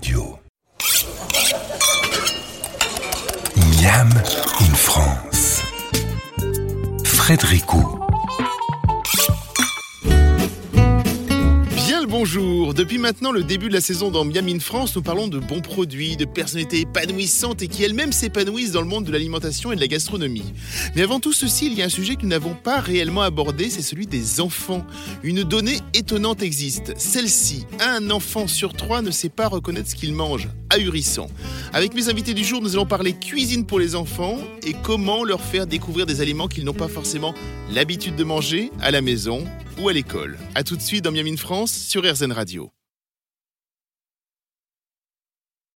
Radio. Yam in France. Frédéric bonjour Depuis maintenant le début de la saison dans Miami in France, nous parlons de bons produits, de personnalités épanouissantes et qui elles-mêmes s'épanouissent dans le monde de l'alimentation et de la gastronomie. Mais avant tout ceci, il y a un sujet que nous n'avons pas réellement abordé, c'est celui des enfants. Une donnée étonnante existe. Celle-ci, un enfant sur trois ne sait pas reconnaître ce qu'il mange. Ahurissant. Avec mes invités du jour, nous allons parler cuisine pour les enfants et comment leur faire découvrir des aliments qu'ils n'ont pas forcément l'habitude de manger à la maison ou à l'école. A tout de suite dans Miami France sur RZN Radio.